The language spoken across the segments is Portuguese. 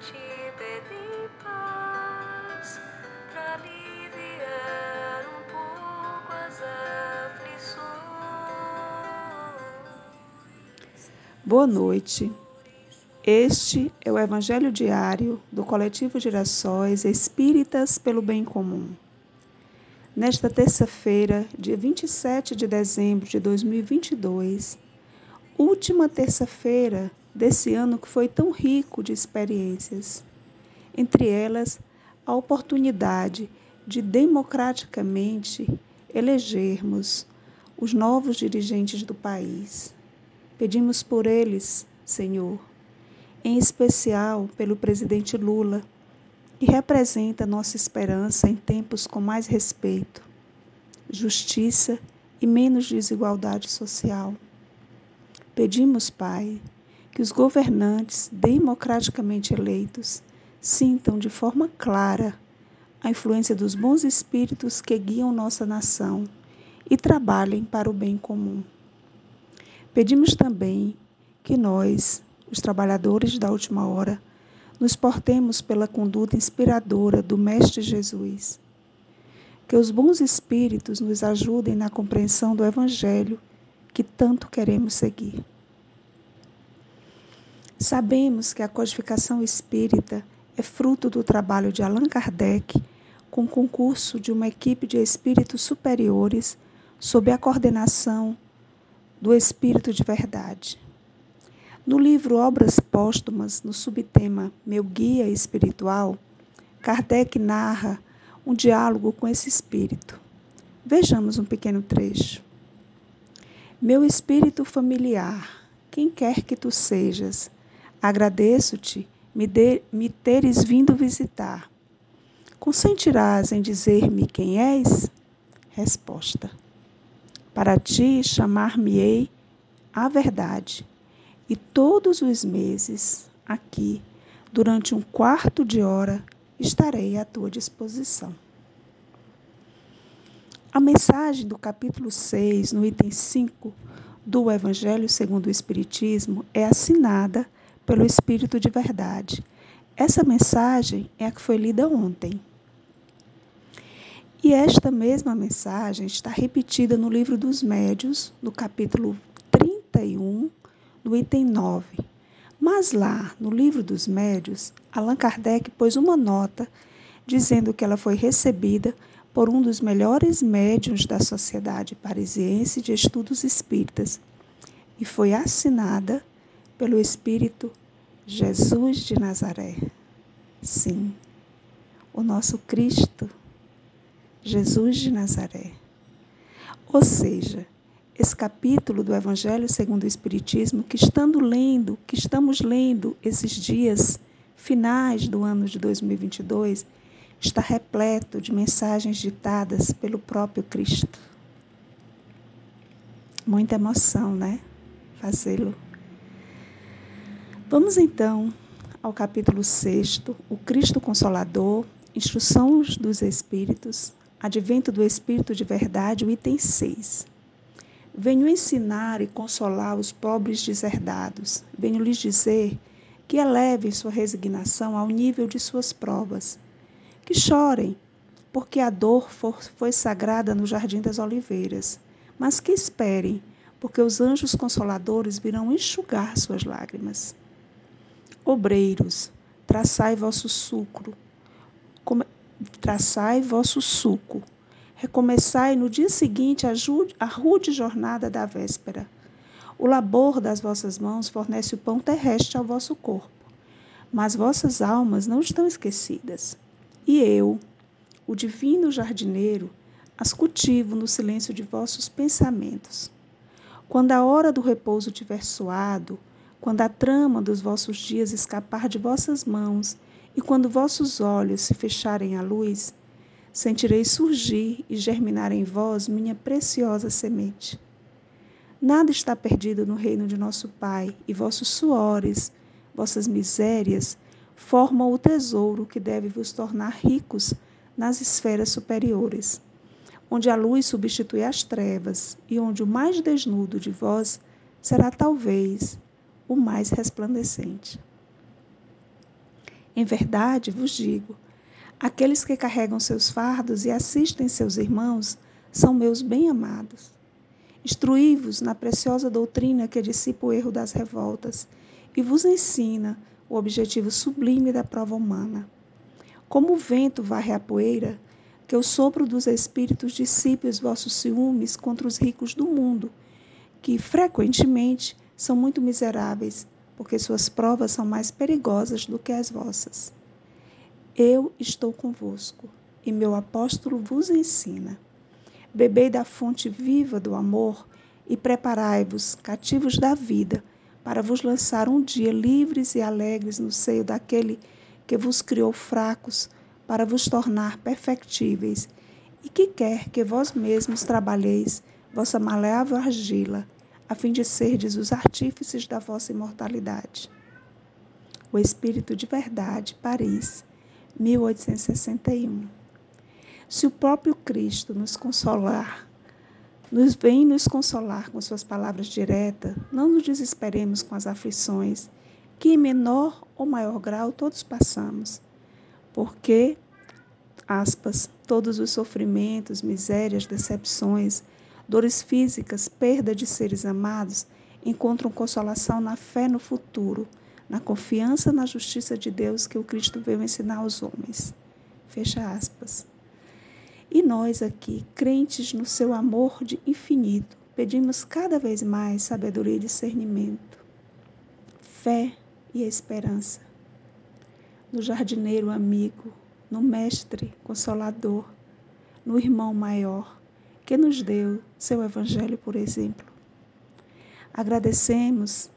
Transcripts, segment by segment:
ti pedem paz, para aliviar um pouco as aflições. Boa noite. Este é o Evangelho Diário do Coletivo Girassóis Espíritas pelo Bem Comum. Nesta terça-feira, dia 27 de dezembro de 2022, última terça-feira desse ano que foi tão rico de experiências, entre elas a oportunidade de democraticamente elegermos os novos dirigentes do país. Pedimos por eles, Senhor, em especial pelo presidente Lula, que representa nossa esperança em tempos com mais respeito, justiça e menos desigualdade social. Pedimos, Pai, que os governantes democraticamente eleitos sintam de forma clara a influência dos bons espíritos que guiam nossa nação e trabalhem para o bem comum. Pedimos também que nós, os trabalhadores da última hora, nos portemos pela conduta inspiradora do Mestre Jesus. Que os bons espíritos nos ajudem na compreensão do Evangelho que tanto queremos seguir. Sabemos que a codificação espírita é fruto do trabalho de Allan Kardec com concurso de uma equipe de espíritos superiores sob a coordenação do Espírito de Verdade. No livro Obras Póstumas, no subtema Meu Guia Espiritual, Kardec narra um diálogo com esse espírito. Vejamos um pequeno trecho. Meu espírito familiar, quem quer que tu sejas, agradeço-te me, me teres vindo visitar. Consentirás em dizer-me quem és? Resposta. Para ti chamar-me-ei a verdade e todos os meses, aqui, durante um quarto de hora, estarei à tua disposição. A mensagem do capítulo 6, no item 5 do Evangelho segundo o Espiritismo, é assinada pelo Espírito de Verdade. Essa mensagem é a que foi lida ontem. E esta mesma mensagem está repetida no livro dos Médios, no capítulo 31, no item 9. Mas lá, no livro dos médios, Allan Kardec pôs uma nota dizendo que ela foi recebida por um dos melhores médiuns da Sociedade Parisiense de Estudos Espíritas e foi assinada pelo Espírito Jesus de Nazaré. Sim, o nosso Cristo, Jesus de Nazaré. Ou seja, esse capítulo do Evangelho segundo o Espiritismo que estando lendo, que estamos lendo esses dias finais do ano de 2022, está repleto de mensagens ditadas pelo próprio Cristo. Muita emoção, né? Fazê-lo. Vamos então ao capítulo 6, o Cristo Consolador, Instruções dos Espíritos, Advento do Espírito de Verdade, o item 6. Venho ensinar e consolar os pobres deserdados. Venho lhes dizer que elevem sua resignação ao nível de suas provas. Que chorem, porque a dor foi sagrada no jardim das oliveiras. Mas que esperem, porque os anjos consoladores virão enxugar suas lágrimas. Obreiros, traçai vosso sucro, traçai vosso suco Recomeçai no dia seguinte a rude jornada da véspera. O labor das vossas mãos fornece o pão terrestre ao vosso corpo, mas vossas almas não estão esquecidas. E eu, o divino jardineiro, as cultivo no silêncio de vossos pensamentos. Quando a hora do repouso tiver soado, quando a trama dos vossos dias escapar de vossas mãos, e quando vossos olhos se fecharem à luz, sentirei surgir e germinar em vós minha preciosa semente. Nada está perdido no reino de nosso Pai, e vossos suores, vossas misérias, formam o tesouro que deve vos tornar ricos nas esferas superiores, onde a luz substitui as trevas e onde o mais desnudo de vós será talvez o mais resplandecente. Em verdade vos digo: aqueles que carregam seus fardos e assistem seus irmãos são meus bem-amados. Instruí-vos na preciosa doutrina que dissipa o erro das revoltas e vos ensina o objetivo sublime da prova humana. Como o vento varre a poeira, que o sopro dos espíritos dissipe os vossos ciúmes contra os ricos do mundo, que frequentemente são muito miseráveis, porque suas provas são mais perigosas do que as vossas. Eu estou convosco, e meu apóstolo vos ensina. Bebei da fonte viva do amor e preparai-vos, cativos da vida, para vos lançar um dia livres e alegres no seio daquele que vos criou fracos, para vos tornar perfectíveis, e que quer que vós mesmos trabalheis vossa maleável argila, a fim de serdes os artífices da vossa imortalidade. O Espírito de Verdade, Paris, 1861. Se o próprio Cristo nos consolar, nos vem nos consolar com suas palavras diretas, não nos desesperemos com as aflições, que em menor ou maior grau todos passamos, porque, aspas, todos os sofrimentos, misérias, decepções, dores físicas, perda de seres amados, encontram consolação na fé no futuro, na confiança na justiça de Deus que o Cristo veio ensinar aos homens. Fecha aspas. E nós aqui, crentes no seu amor de infinito, pedimos cada vez mais sabedoria e discernimento, fé e esperança. No jardineiro amigo, no mestre consolador, no irmão maior, que nos deu seu evangelho por exemplo. Agradecemos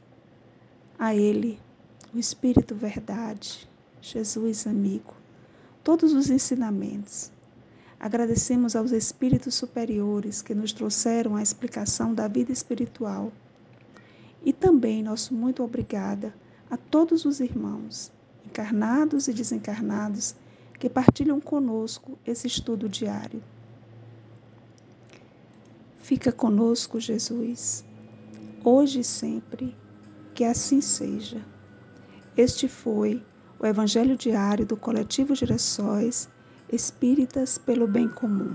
a Ele, o Espírito Verdade, Jesus amigo, todos os ensinamentos. Agradecemos aos Espíritos superiores que nos trouxeram a explicação da vida espiritual. E também nosso muito obrigada a todos os irmãos, encarnados e desencarnados, que partilham conosco esse estudo diário. Fica conosco, Jesus, hoje e sempre, que assim seja. Este foi o Evangelho Diário do Coletivo Girassóis Espíritas pelo Bem Comum.